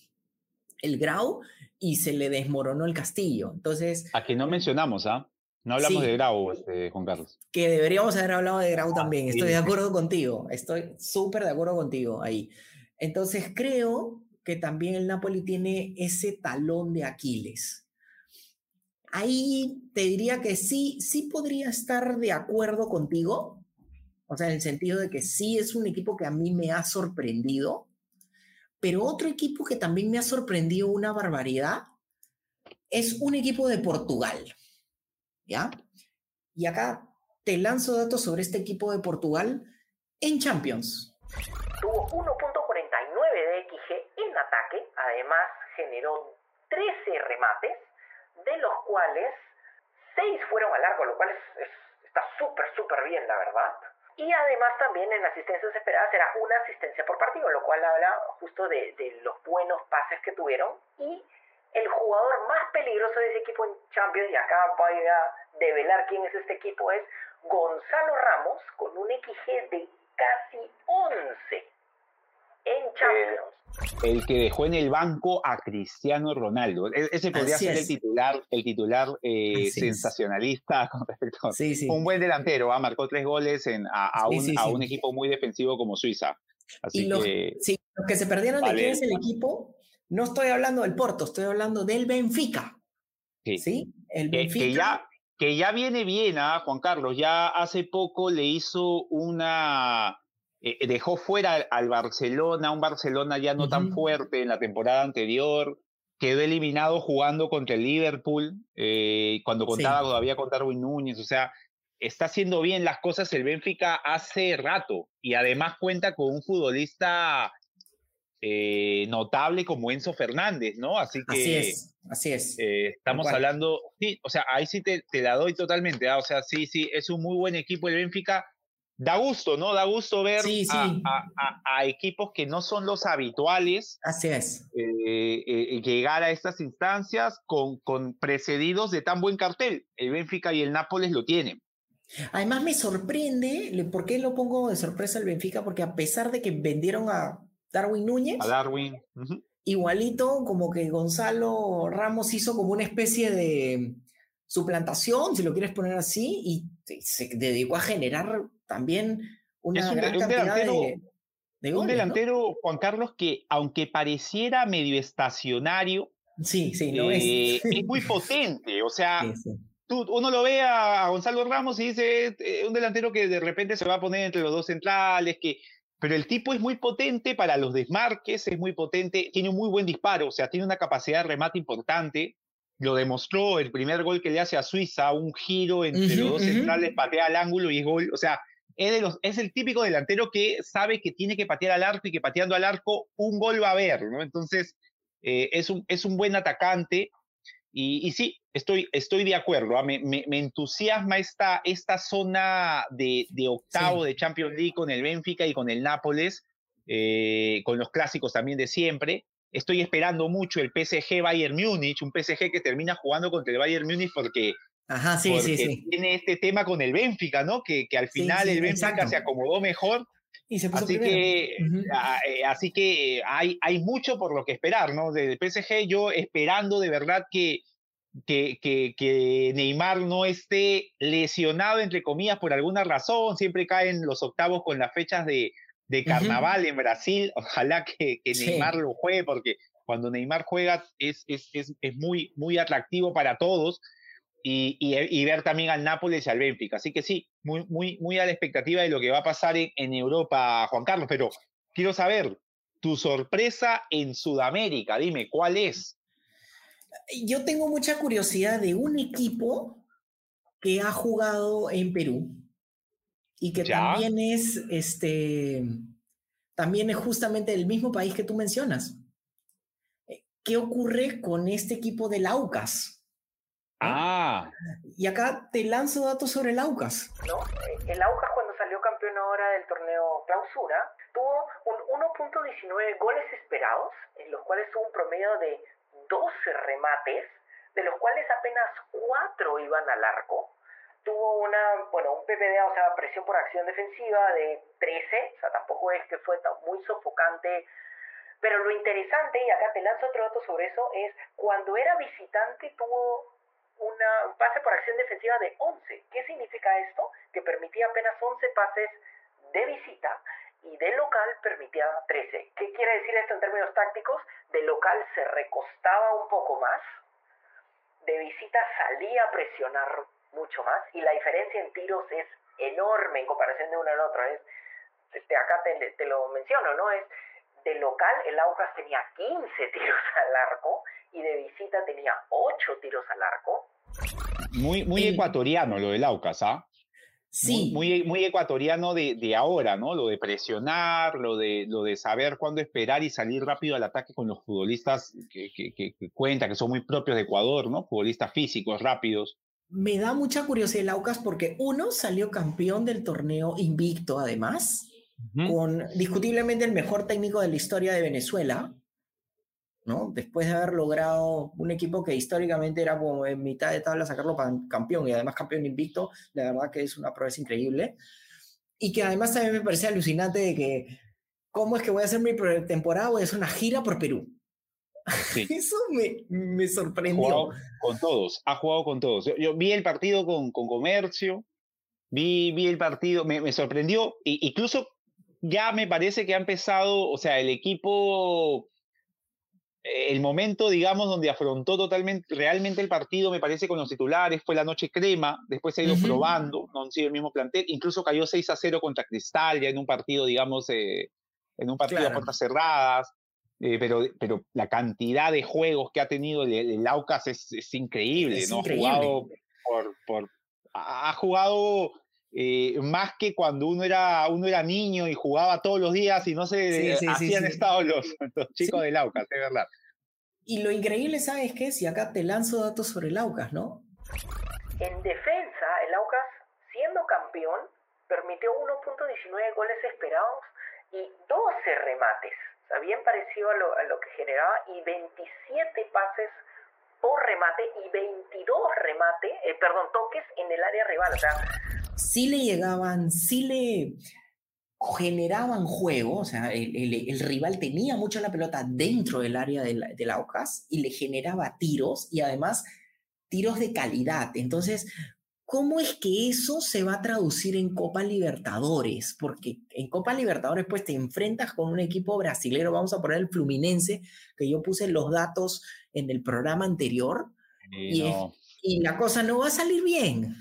el Grau, y se le desmoronó el castillo. Entonces... A que no mencionamos, ¿ah? No hablamos de Grau, este, Juan Carlos. Que deberíamos haber hablado de Grau también. Estoy de acuerdo contigo. Estoy súper de acuerdo contigo ahí. Entonces creo que también el Napoli tiene ese talón de Aquiles ahí te diría que sí, sí podría estar de acuerdo contigo, o sea, en el sentido de que sí es un equipo que a mí me ha sorprendido, pero otro equipo que también me ha sorprendido una barbaridad es un equipo de Portugal, ¿ya? Y acá te lanzo datos sobre este equipo de Portugal en Champions. Tuvo 1.49 de XG en ataque, además generó 13 remates de los cuales seis fueron al arco, lo cual es, está súper, súper bien, la verdad. Y además también en asistencias esperadas era una asistencia por partido, lo cual habla justo de, de los buenos pases que tuvieron. Y el jugador más peligroso de ese equipo en Champions, y acá voy a develar quién es este equipo, es Gonzalo Ramos con un XG de casi 11 en eh, Champions el que dejó en el banco a Cristiano Ronaldo. E, ese podría ser el titular, el titular eh, sensacionalista con respecto a un buen delantero. ¿ah? Marcó tres goles en, a, un, equipo muy defensivo como Suiza. Así los, que, los que se perdieron de quién es el equipo, no estoy hablando del Porto, estoy hablando del Benfica. Sí. El Benfica. Que, ya, que ya viene bien, a ¿ah? Juan Carlos. Ya hace poco le hizo una eh, dejó fuera al Barcelona, un Barcelona ya no tan fuerte en la temporada anterior, quedó eliminado jugando contra el Liverpool, eh, cuando contaba todavía con Darwin Núñez, o sea, está haciendo bien las cosas el Benfica hace rato y además cuenta con un futbolista eh, notable como Enzo Fernández, ¿no? Así que... Así es, así es. Eh, estamos hablando, sí, o sea, ahí sí te, te la doy totalmente, ¿ah? o sea, sí, sí, es un muy buen equipo el Benfica. Da gusto, ¿no? Da gusto ver A, equipos que no son los habituales. Así es. Eh, llegar a estas instancias con, con precedidos de tan buen cartel. El Benfica y el Nápoles lo tienen. Además me sorprende, ¿por qué lo pongo de sorpresa el Benfica? Porque a pesar de que vendieron a Darwin Núñez, a Darwin, igualito como que Gonzalo Ramos hizo como una especie de suplantación, si lo quieres poner así, y se dedicó a generar también una gran cantidad de, Un delantero, Juan Carlos, que aunque pareciera medio estacionario, sí, sí, no es. Eh, muy potente, o sea uno lo ve a, Gonzalo Ramos y dice, eh, un delantero que de repente se va a poner entre los dos centrales, que, pero el tipo es muy potente para los desmarques, es muy potente, tiene un muy buen disparo, o sea, tiene una capacidad de remate importante. Lo demostró el primer gol que le hace a Suiza, un giro entre los dos centrales, patea al ángulo y es gol. O sea, es, de los, es el típico delantero que sabe que tiene que patear al arco y que pateando al arco un gol va a haber, ¿no? Entonces, eh, es, un, es un buen atacante. Y, sí, estoy, estoy de acuerdo. ¿ah? Me, me, entusiasma esta, esta zona de, de octavo de Champions League con el Benfica y con el Nápoles, eh, con los clásicos también de siempre. Estoy esperando mucho el PSG Bayern Múnich, un PSG que termina jugando contra el Bayern Múnich porque, Ajá, sí, sí, sí. tiene este tema con el Benfica, ¿no? Que, que al final el Benfica se acomodó mejor. Y se así, que, ah, eh, así que hay, hay mucho por lo que esperar, ¿no? Del PSG yo esperando de verdad que, que, que, Neymar no esté lesionado, entre comillas, por alguna razón. Siempre caen los octavos con las fechas de, de carnaval en Brasil. Ojalá que, Neymar lo juegue, porque cuando Neymar juega es, es, es, es muy, muy atractivo para todos. Y, y, ver también al Nápoles y al Benfica. Así que sí, muy, muy, muy a la expectativa de lo que va a pasar en, en Europa, Juan Carlos. Pero quiero saber, tu sorpresa en Sudamérica, dime, ¿cuál es? yo tengo mucha curiosidad de un equipo que ha jugado en Perú y que también es este también es justamente el mismo país que tú mencionas. Eh, ¿Qué ocurre con este equipo del Aucas? Ah. Y acá te lanzo datos sobre el Aucas. ¿No? El Aucas cuando salió campeón ahora del torneo Clausura tuvo un 1.19 goles esperados, en los cuales tuvo un promedio de 12 remates, de los cuales apenas 4 iban al arco. Tuvo una, bueno, un PPD, o sea, presión por acción defensiva de 13, o sea, tampoco es que fue muy sofocante. Pero lo interesante, y acá te lanzo otro dato sobre eso, es cuando era visitante tuvo una, un pase por acción defensiva de 11. ¿Qué significa esto? Que permitía apenas 11 pases de visita y de local permitía 13. ¿Qué quiere decir esto en términos tácticos? De local se recostaba un poco más, de visita salía a presionar mucho más y la diferencia en tiros es enorme en comparación de uno al otro. Es, este, acá te, te lo menciono, ¿no? Es de local el Aucas tenía 15 tiros al arco y de visita tenía 8 tiros al arco. Muy, muy ecuatoriano lo del Aucas, ¿ah? Sí. Muy, muy, ecuatoriano de, de, ahora, ¿no? Lo de presionar, lo de, lo de saber cuándo esperar y salir rápido al ataque con los futbolistas que, que, que, cuentan, que son muy propios de Ecuador, ¿no? Futbolistas físicos, rápidos. Me da mucha curiosidad el Aucas porque uno salió campeón del torneo invicto, además, con discutiblemente el mejor técnico de la historia de Venezuela, ¿no? Después de haber logrado un equipo que históricamente era como en mitad de tabla sacarlo campeón y además campeón invicto, la verdad que es una prueba increíble. Y que además también me parece alucinante de que, ¿cómo es que voy a hacer mi temporada? Voy a hacer una gira por Perú. Eso me, me sorprendió. con todos, ha jugado con todos. Yo, vi el partido con, con Comercio, vi, vi el partido, me, me sorprendió, e incluso ya me parece que ha empezado, o sea, el equipo el momento, digamos, donde afrontó totalmente, realmente el partido, me parece, con los titulares, fue la noche crema, después se ha ido probando, no han sido el mismo plantel, incluso cayó 6 a 0 contra Cristal, ya en un partido, digamos, eh, en un partido a puertas cerradas, eh, pero, pero la cantidad de juegos que ha tenido el, Aucas es, increíble, ¿no? Ha jugado por, por, ha jugado eh, más que cuando uno era, uno era niño y jugaba todos los días y no se hacían estado los, chicos del Aucas, es verdad. Y lo increíble, ¿sabes qué? Si acá te lanzo datos sobre el Aucas, ¿no? En defensa, el Aucas, siendo campeón, permitió 1.19 goles esperados y 12 remates. O sea, bien parecido a lo, a lo que generaba y 27 pases por remate y 22 remate, eh, perdón, toques en el área rival. O sea, sí le llegaban, sí le generaban juego, o sea, el, rival tenía mucho la pelota dentro del área del, del Aucas y le generaba tiros y además tiros de calidad. Entonces, ¿cómo es que eso se va a traducir en Copa Libertadores? Porque en Copa Libertadores pues te enfrentas con un equipo brasilero, vamos a poner el Fluminense, que yo puse los datos en el programa anterior, y la cosa no va a salir bien.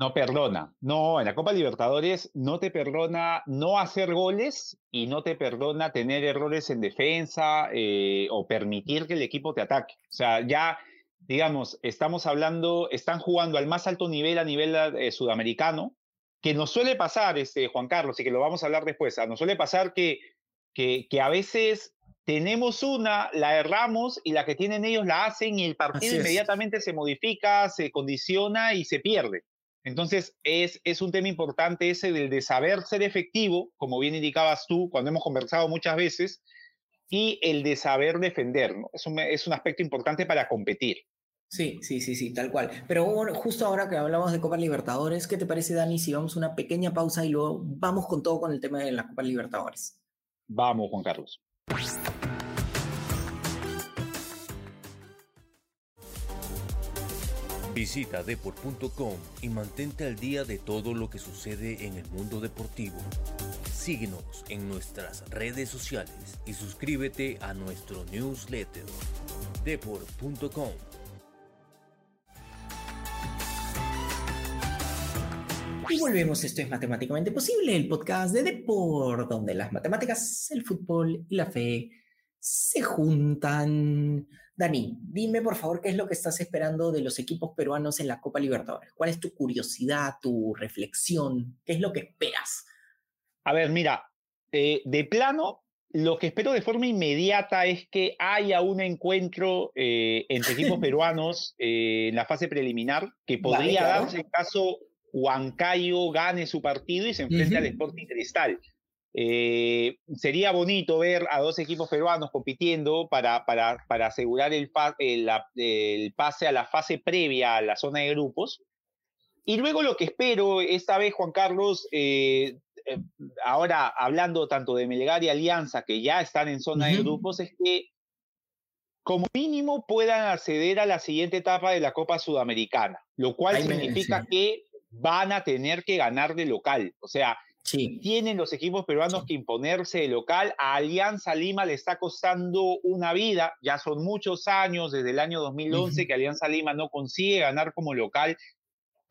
No perdona. No, en la Copa Libertadores no te perdona no hacer goles y no te perdona tener errores en defensa eh, o permitir que el equipo te ataque. O sea, ya, digamos, estamos hablando, están jugando al más alto nivel a nivel eh, sudamericano, que nos suele pasar, este, Juan Carlos, y que lo vamos a hablar después, nos suele pasar que, que, que a veces tenemos una, la erramos y la que tienen ellos la hacen y el partido inmediatamente se modifica, se condiciona y se pierde. Entonces, es, es un tema importante ese del de saber ser efectivo, como bien indicabas tú cuando hemos conversado muchas veces, y el de saber defender, ¿no? Es un, es un aspecto importante para competir. Sí, sí, sí, sí, tal cual. Pero justo ahora que hablamos de Copa Libertadores, ¿qué te parece, Dani, si vamos a una pequeña pausa y luego vamos con todo con el tema de la Copa Libertadores? Vamos, Juan Carlos. Visita deport.com y mantente al día de todo lo que sucede en el mundo deportivo. Síguenos en nuestras redes sociales y suscríbete a nuestro newsletter deport.com. Y volvemos, esto es Matemáticamente Posible, el podcast de Deport, donde las matemáticas, el fútbol y la fe se juntan. Dani, dime por favor qué es lo que estás esperando de los equipos peruanos en la Copa Libertadores. ¿Cuál es tu curiosidad, tu reflexión? ¿Qué es lo que esperas? A ver, mira, eh, de plano, lo que espero de forma inmediata es que haya un encuentro eh, entre equipos peruanos eh, en la fase preliminar que podría darse en caso Huancayo gane su partido y se enfrente al Sporting Cristal. Eh, sería bonito ver a dos equipos peruanos compitiendo para, para, para asegurar el, el, pase a la fase previa a la zona de grupos. Y luego lo que espero esta vez, Juan Carlos, eh, eh, ahora hablando tanto de Melgar y Alianza, que ya están en zona de grupos, es que como mínimo puedan acceder a la siguiente etapa de la Copa Sudamericana, lo cual significa que van a tener que ganar de local. O sea, tienen los equipos peruanos que imponerse de local. A Alianza Lima le está costando una vida. Ya son muchos años, desde el año 2011, que Alianza Lima no consigue ganar como local.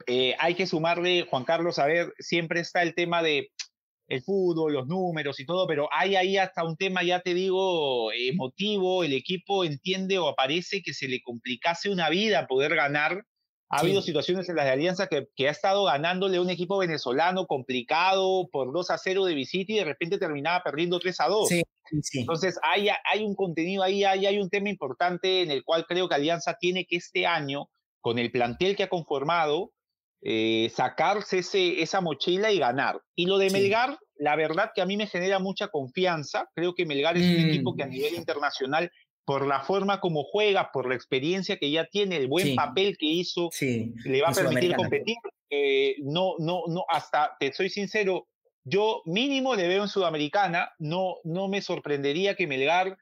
Eh, hay que sumarle, Juan Carlos, a ver, siempre está el tema de el fútbol, los números y todo, pero hay ahí hasta un tema, ya te digo, emotivo. El equipo entiende o aparece que se le complicase una vida poder ganar ha habido situaciones en las de Alianza que, que, ha estado ganándole un equipo venezolano complicado por 2 a 0 de visita y de repente terminaba perdiendo 3 a 2. Entonces hay, hay un contenido ahí, hay, hay un tema importante en el cual creo que Alianza tiene que este año, con el plantel que ha conformado, eh, sacarse ese, esa mochila y ganar. Y lo de Melgar, la verdad que a mí me genera mucha confianza. Creo que Melgar es un equipo que a mm. nivel internacional por la forma como juega, por la experiencia que ya tiene, el buen papel que hizo, le va a permitir competir. Eh, no, no, no, hasta, te soy sincero, yo mínimo le veo en Sudamericana, no, no me sorprendería que Melgar,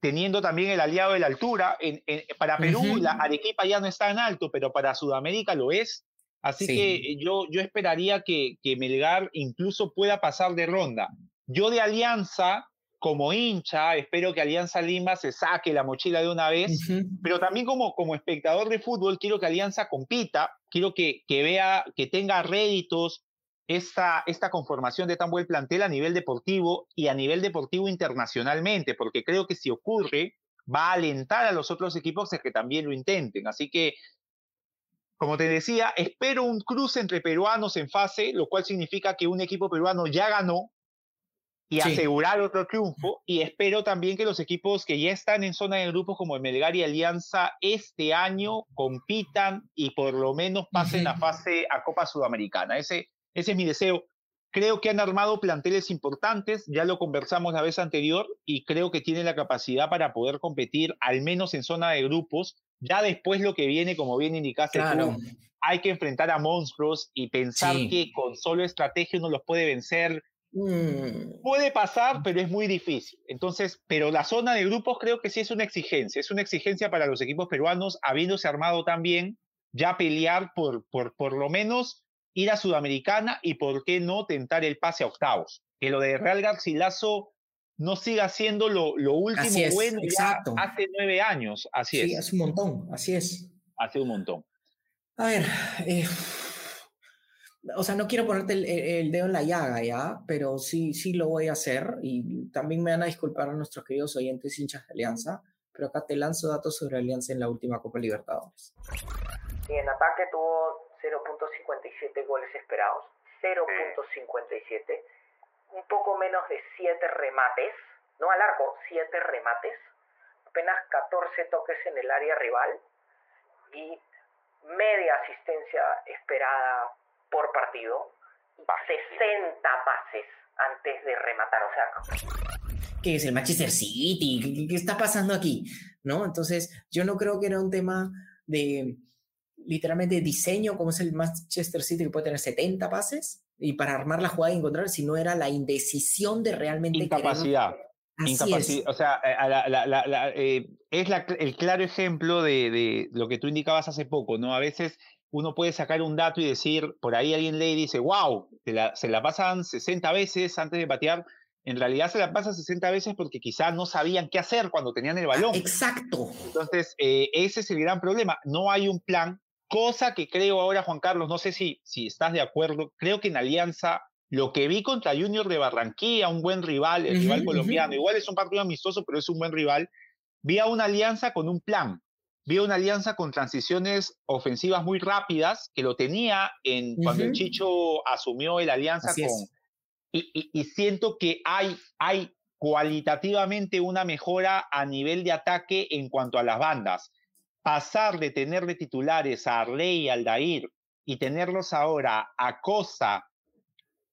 teniendo también el aliado de la altura, en, para Perú la Arequipa ya no está en alto, pero para Sudamérica lo es. Así que yo, yo esperaría que, que Melgar incluso pueda pasar de ronda. Yo de Alianza, como hincha, espero que Alianza Lima se saque la mochila de una vez, pero también como, como espectador de fútbol quiero que Alianza compita, quiero que, que vea, que tenga réditos esta, esta conformación de tan buen plantel a nivel deportivo y a nivel deportivo internacionalmente, porque creo que si ocurre va a alentar a los otros equipos a que también lo intenten. Así que como te decía, espero un cruce entre peruanos en fase, lo cual significa que un equipo peruano ya ganó y asegurar otro triunfo. Y espero también que los equipos que ya están en zona de grupos como el Melgar y Alianza este año compitan y por lo menos pasen a fase a Copa Sudamericana. Ese, ese es mi deseo. Creo que han armado planteles importantes, ya lo conversamos la vez anterior, y creo que tienen la capacidad para poder competir al menos en zona de grupos. Ya después lo que viene, como bien indicaste hay que enfrentar a monstruos y pensar que con solo estrategia uno los puede vencer Mm. Puede pasar, pero es muy difícil. Entonces, pero la zona de grupos creo que sí es una exigencia. Es una exigencia para los equipos peruanos, habiéndose armado tan bien, ya pelear por, por, por lo menos ir a Sudamericana y por qué no tentar el pase a octavos. Que lo de Real Garcilaso no siga siendo lo, lo último bueno ya hace nueve años. Así es. Sí, hace un montón, así es. Hace un montón. A ver, eh, o sea, no quiero ponerte el, dedo en la llaga, ¿ya? Pero sí, sí lo voy a hacer y también me van a disculpar a nuestros queridos oyentes hinchas de Alianza, pero acá te lanzo datos sobre Alianza en la última Copa Libertadores. Y en ataque tuvo 0.57 goles esperados, 0.57, un poco menos de 7 remates, no al arco, 7 remates, apenas 14 toques en el área rival y media asistencia esperada por partido, 60 pases antes de rematar. O sea, ¿qué es el Manchester City? ¿Qué, está pasando aquí? ¿No? Entonces, yo no creo que era un tema de literalmente diseño, como es el Manchester City, que puede tener 70 pases, y para armar la jugada y encontrar, sino era la indecisión de realmente. Incapacidad. Incapacidad. O sea, eh, eh, es el claro ejemplo de, de, lo que tú indicabas hace poco, ¿no? A veces uno puede sacar un dato y decir, por ahí alguien lee y dice, wow, se la, pasan 60 veces antes de patear. En realidad se la pasan 60 veces porque quizá no sabían qué hacer cuando tenían el balón. Exacto. Entonces, eh, ese es el gran problema. No hay un plan, cosa que creo ahora, Juan Carlos, no sé si, si estás de acuerdo, creo que en Alianza lo que vi contra Junior de Barranquilla, un buen rival, el rival colombiano, igual es un partido amistoso, pero es un buen rival, vi a una alianza con un plan vi una alianza con transiciones ofensivas muy rápidas, que lo tenía en, cuando el Chicho asumió la alianza con... Y, siento que hay, hay cualitativamente una mejora a nivel de ataque en cuanto a las bandas. Pasar de tener de titulares a Rey y Aldair y tenerlos ahora a Cosa,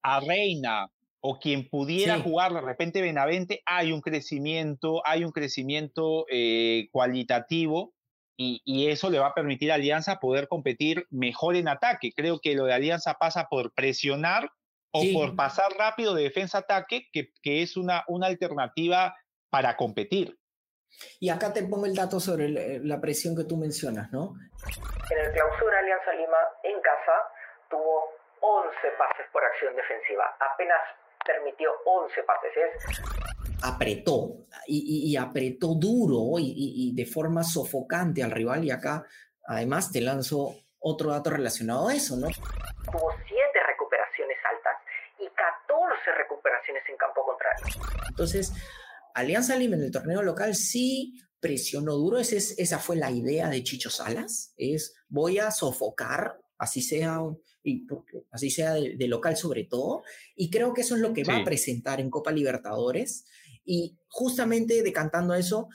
a Reina o quien pudiera jugar de repente Benavente, hay un crecimiento, hay un crecimiento eh, cualitativo y, eso le va a permitir a Alianza poder competir mejor en ataque. Creo que lo de Alianza pasa por presionar o por pasar rápido de defensa-ataque, que, que, es una, una alternativa para competir. Y acá te pongo el dato sobre eh, la presión que tú mencionas, ¿no? En el clausura Alianza Lima en casa tuvo 11 pases por acción defensiva, apenas permitió 11 pases. Es apretó y, apretó duro y, de forma sofocante al rival y acá además te lanzo otro dato relacionado a eso, ¿no? Hubo siete recuperaciones altas y 14 recuperaciones en campo contrario. Entonces, Alianza Lima en el torneo local sí presionó duro, esa, esa fue la idea de Chicho Salas, es voy a sofocar, así sea y así sea de, local sobre todo, y creo que eso es lo que va a presentar en Copa Libertadores. Y justamente decantando eso,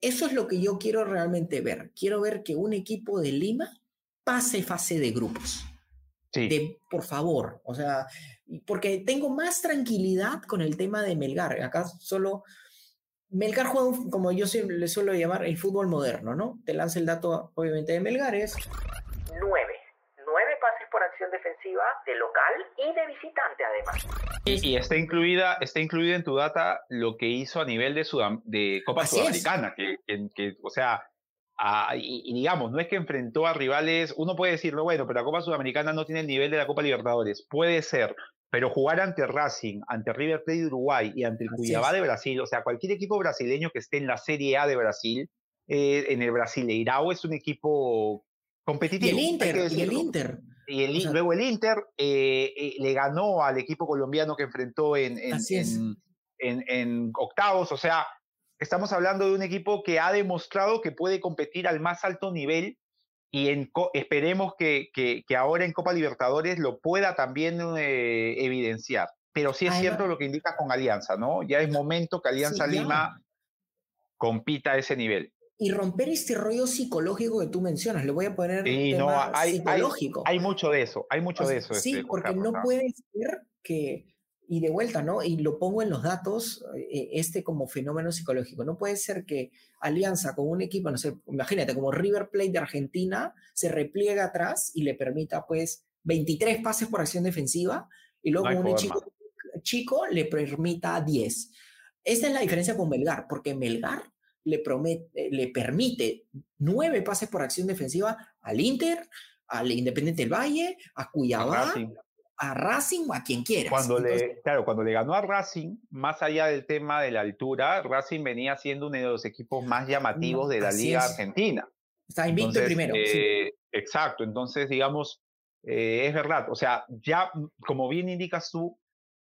eso es lo que yo quiero realmente ver. Quiero ver que un equipo de Lima pase fase de grupos. Sí. por favor, o sea, porque tengo más tranquilidad con el tema de Melgar. Acá solo Melgar juega, como yo le suelo llamar, el fútbol moderno, ¿no? Te lanza el dato, obviamente, de Melgar es defensiva de local y de visitante además. Y, está incluida está incluida en tu data lo que hizo a nivel de, de Copa Sudamericana, que, que, o sea, y, digamos, no es que enfrentó a rivales, uno puede decirlo, bueno, pero la Copa Sudamericana no tiene el nivel de la Copa Libertadores, puede ser, pero jugar ante Racing, ante River Plate de Uruguay y ante el Cuiabá de Brasil, o sea, cualquier equipo brasileño que esté en la Serie A de Brasil, eh, en el Brasileirao es un equipo competitivo. Y el Inter, y el Inter. Y luego el Inter eh, eh, le ganó al equipo colombiano que enfrentó en, en, octavos. O sea, estamos hablando de un equipo que ha demostrado que puede competir al más alto nivel y en, esperemos que, que, ahora en Copa Libertadores lo pueda también eh, evidenciar. Pero sí es cierto lo que indica con Alianza, ¿no? Ya es momento que Alianza Lima compita a ese nivel. Y romper este rollo psicológico que tú mencionas, le voy a poner sí, no, hay, psicológico. Hay, mucho de eso, hay mucho de eso. Sí, este, porque no puede ser que, y de vuelta, ¿no? Y lo pongo en los datos, eh, este como fenómeno psicológico. No puede ser que Alianza con un equipo, no sé, imagínate, como River Plate de Argentina, se repliega atrás y le permita, pues, 23 pases por acción defensiva y luego un chico, chico, le permita 10. Esa es la diferencia con Melgar, porque Melgar le, promete, le permite 9 pases por acción defensiva al Inter, al Independiente del Valle, a Cuyabá, a Racing o a quien quiera. Cuando le, claro, cuando le ganó a Racing, más allá del tema de la altura, Racing venía siendo uno de los equipos más llamativos de la Liga Argentina. Está invicto primero. Eh, exacto, entonces digamos, eh, es verdad, o sea, ya como bien indicas tú,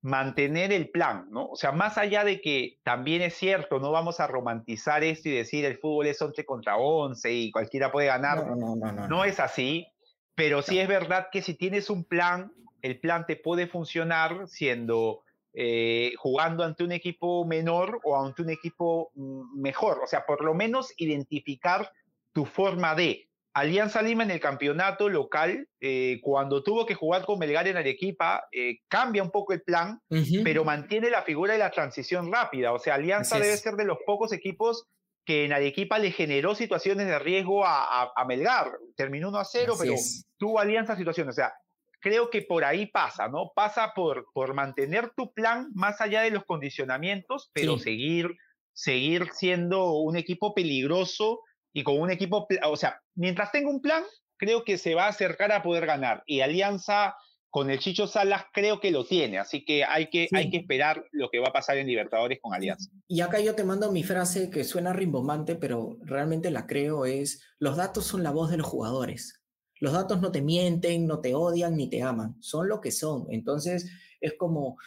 mantener el plan, ¿no? O sea, más allá de que también es cierto, no vamos a romantizar esto y decir el fútbol es 11 contra 11 y cualquiera puede ganar. No, no, no, no, no es así, pero sí es verdad que si tienes un plan, el plan te puede funcionar siendo eh, jugando ante un equipo menor o ante un equipo mm, mejor. O sea, por lo menos identificar tu forma de. Alianza Lima en el campeonato local, eh, cuando tuvo que jugar con Melgar en Arequipa, eh, cambia un poco el plan, pero mantiene la figura de la transición rápida. O sea, Alianza debe ser de los pocos equipos que en Arequipa le generó situaciones de riesgo a, Melgar. Terminó 1 a 0, pero tuvo Alianza situaciones. O sea, creo que por ahí pasa, ¿no? Pasa por, por mantener tu plan más allá de los condicionamientos, pero seguir, seguir siendo un equipo peligroso y con un equipo, o sea, mientras tenga un plan, creo que se va a acercar a poder ganar. Y Alianza con el Chicho Salas creo que lo tiene, así que hay que, hay que esperar lo que va a pasar en Libertadores con Alianza. Y acá yo te mando mi frase que suena rimbombante, pero realmente la creo, es, los datos son la voz de los jugadores. Los datos no te mienten, no te odian ni te aman, son lo que son. Entonces es como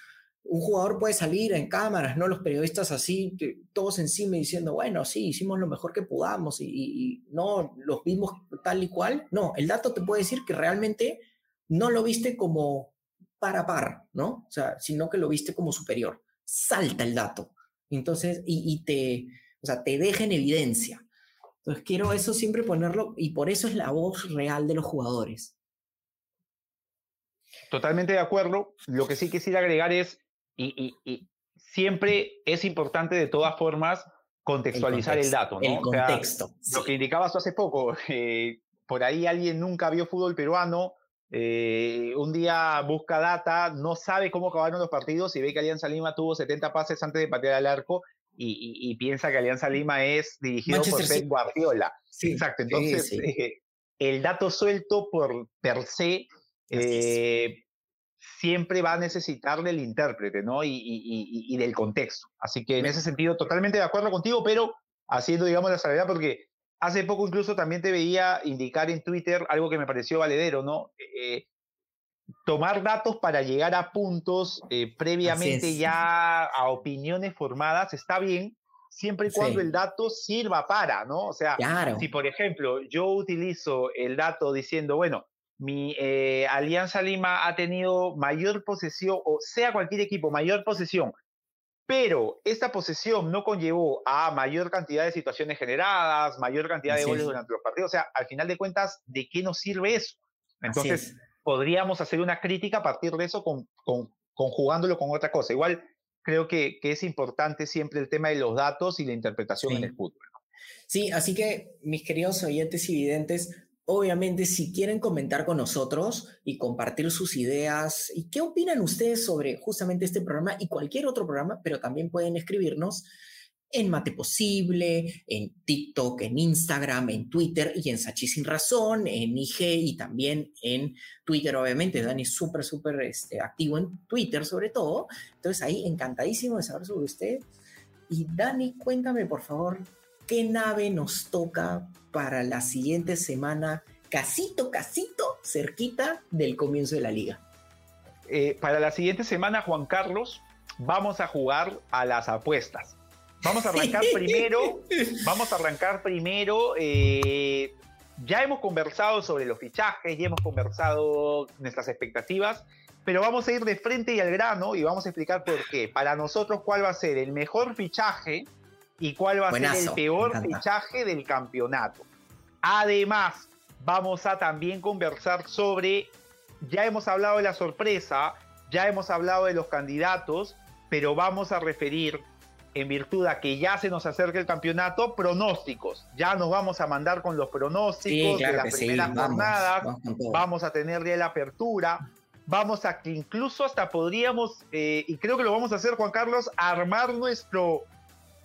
un jugador puede salir en cámaras, no los periodistas así, todos encima diciendo, bueno, sí, hicimos lo mejor que podamos y, no los vimos tal y cual. No, el dato te puede decir que realmente no lo viste como par a par, ¿no? O sea, sino que lo viste como superior. Salta el dato. Entonces, y, y te, o sea, te deja en evidencia. Entonces quiero eso siempre ponerlo y por eso es la voz real de los jugadores. Totalmente de acuerdo. Lo que sí quisiera agregar es, y, siempre es importante de todas formas contextualizar el, dato, ¿no? El contexto. Lo que indicabas hace poco, eh, por ahí alguien nunca vio fútbol peruano, eh, un día busca data, no sabe cómo acabaron los partidos y ve que Alianza Lima tuvo 70 pases antes de patear al arco y, piensa que Alianza Lima es dirigido por Pep Guardiola. Sí, Exacto, entonces eh, el dato suelto por per se siempre va a necesitar del intérprete, ¿no? Y, del contexto. Así que en ese sentido, totalmente de acuerdo contigo, pero haciendo, digamos, la salvedad, porque hace poco incluso también te veía indicar en Twitter algo que me pareció valedero, ¿no? Eh, tomar datos para llegar a puntos eh, previamente ya a opiniones formadas está bien, siempre y cuando el dato sirva para, ¿no? O sea, si por ejemplo yo utilizo el dato diciendo, bueno, mi eh, Alianza Lima ha tenido mayor posesión, o sea cualquier equipo, mayor posesión, pero esta posesión no conllevó a mayor cantidad de situaciones generadas, mayor cantidad de goles durante los partidos, o sea, al final de cuentas, ¿de qué nos sirve eso? Entonces, podríamos hacer una crítica a partir de eso con, conjugándolo con otra cosa. Igual creo que, es importante siempre el tema de los datos y la interpretación en el fútbol. Sí, así que mis queridos oyentes y videntes, obviamente si quieren comentar con nosotros y compartir sus ideas y qué opinan ustedes sobre justamente este programa y cualquier otro programa, pero también pueden escribirnos en Mate Posible, en TikTok, en Instagram, en Twitter y en Sachi Sin Razón, en IG y también en Twitter, obviamente. Dani es súper, súper este, activo en Twitter sobre todo. Entonces ahí encantadísimo de saber sobre usted. Y Dani, cuéntame por favor, ¿qué nave nos toca para la siguiente semana? Casito, casito, cerquita del comienzo de la liga. Eh, para la siguiente semana, Juan Carlos, vamos a jugar a las apuestas. Vamos a arrancar primero, vamos a arrancar primero eh, ya hemos conversado sobre los fichajes, ya hemos conversado nuestras expectativas, pero vamos a ir de frente y al grano y vamos a explicar por qué. Para nosotros, cuál va a ser el mejor fichaje y cuál va a ser el peor fichaje del campeonato. Además, vamos a también conversar sobre, ya hemos hablado de la sorpresa, ya hemos hablado de los candidatos, pero vamos a referir, en virtud a que ya se nos acerca el campeonato, pronósticos. Ya nos vamos a mandar con los pronósticos de las primeras jornadas, vamos, a tener ya la apertura, vamos a que incluso hasta podríamos, eh, y creo que lo vamos a hacer, Juan Carlos, armar nuestro,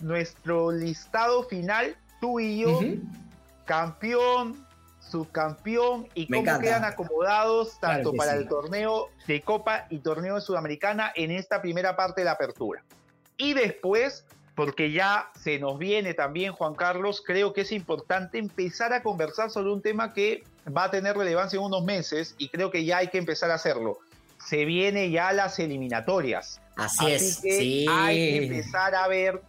nuestro listado final, tú y yo, campeón, subcampeón y cómo quedan acomodados tanto para el torneo de Copa y torneo de Sudamericana en esta primera parte de la apertura. Y después, porque ya se nos viene también Juan Carlos, creo que es importante empezar a conversar sobre un tema que va a tener relevancia en unos meses y creo que ya hay que empezar a hacerlo. Se viene ya las eliminatorias. Así, es. Que hay que empezar a ver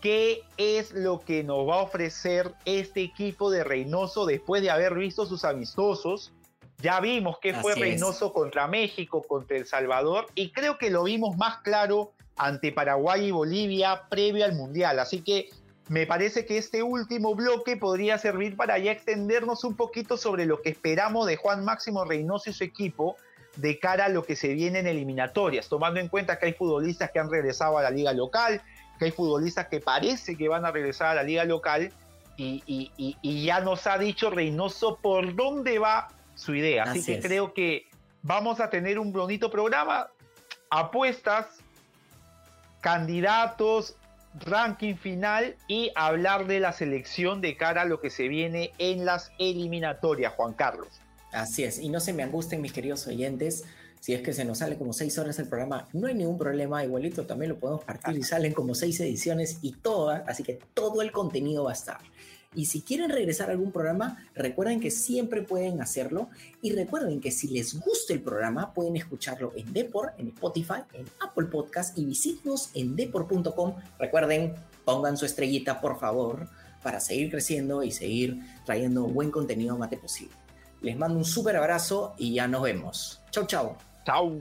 qué es lo que nos va a ofrecer este equipo de Reynoso después de haber visto sus amistosos. Ya vimos que fue Reynoso contra México, contra El Salvador, y creo que lo vimos más claro ante Paraguay y Bolivia previo al Mundial. Así que me parece que este último bloque podría servir para ya extendernos un poquito sobre lo que esperamos de Juan Máximo Reynoso y su equipo de cara a lo que se viene en eliminatorias, tomando en cuenta que hay futbolistas que han regresado a la liga local, que hay futbolistas que parece que van a regresar a la liga local y, ya nos ha dicho Reynoso por dónde va su idea. Así, que creo que vamos a tener un bonito programa, apuestas, candidatos, ranking final y hablar de la selección de cara a lo que se viene en las eliminatorias, Juan Carlos. Así es, y no se me angusten mis queridos oyentes, si es que se nos sale como seis horas el programa, no hay ningún problema, igualito también lo podemos partir y salen como seis ediciones y todas, así que todo el contenido va a estar. Y si quieren regresar a algún programa, recuerden que siempre pueden hacerlo. Y recuerden que si les gusta el programa, pueden escucharlo en Depor, en Spotify, en Apple Podcast y visítenos en depor.com. Recuerden, pongan su estrellita, por favor, para seguir creciendo y seguir trayendo buen contenido mate posible. Les mando un súper abrazo y ya nos vemos. Chau, chau. Tchau!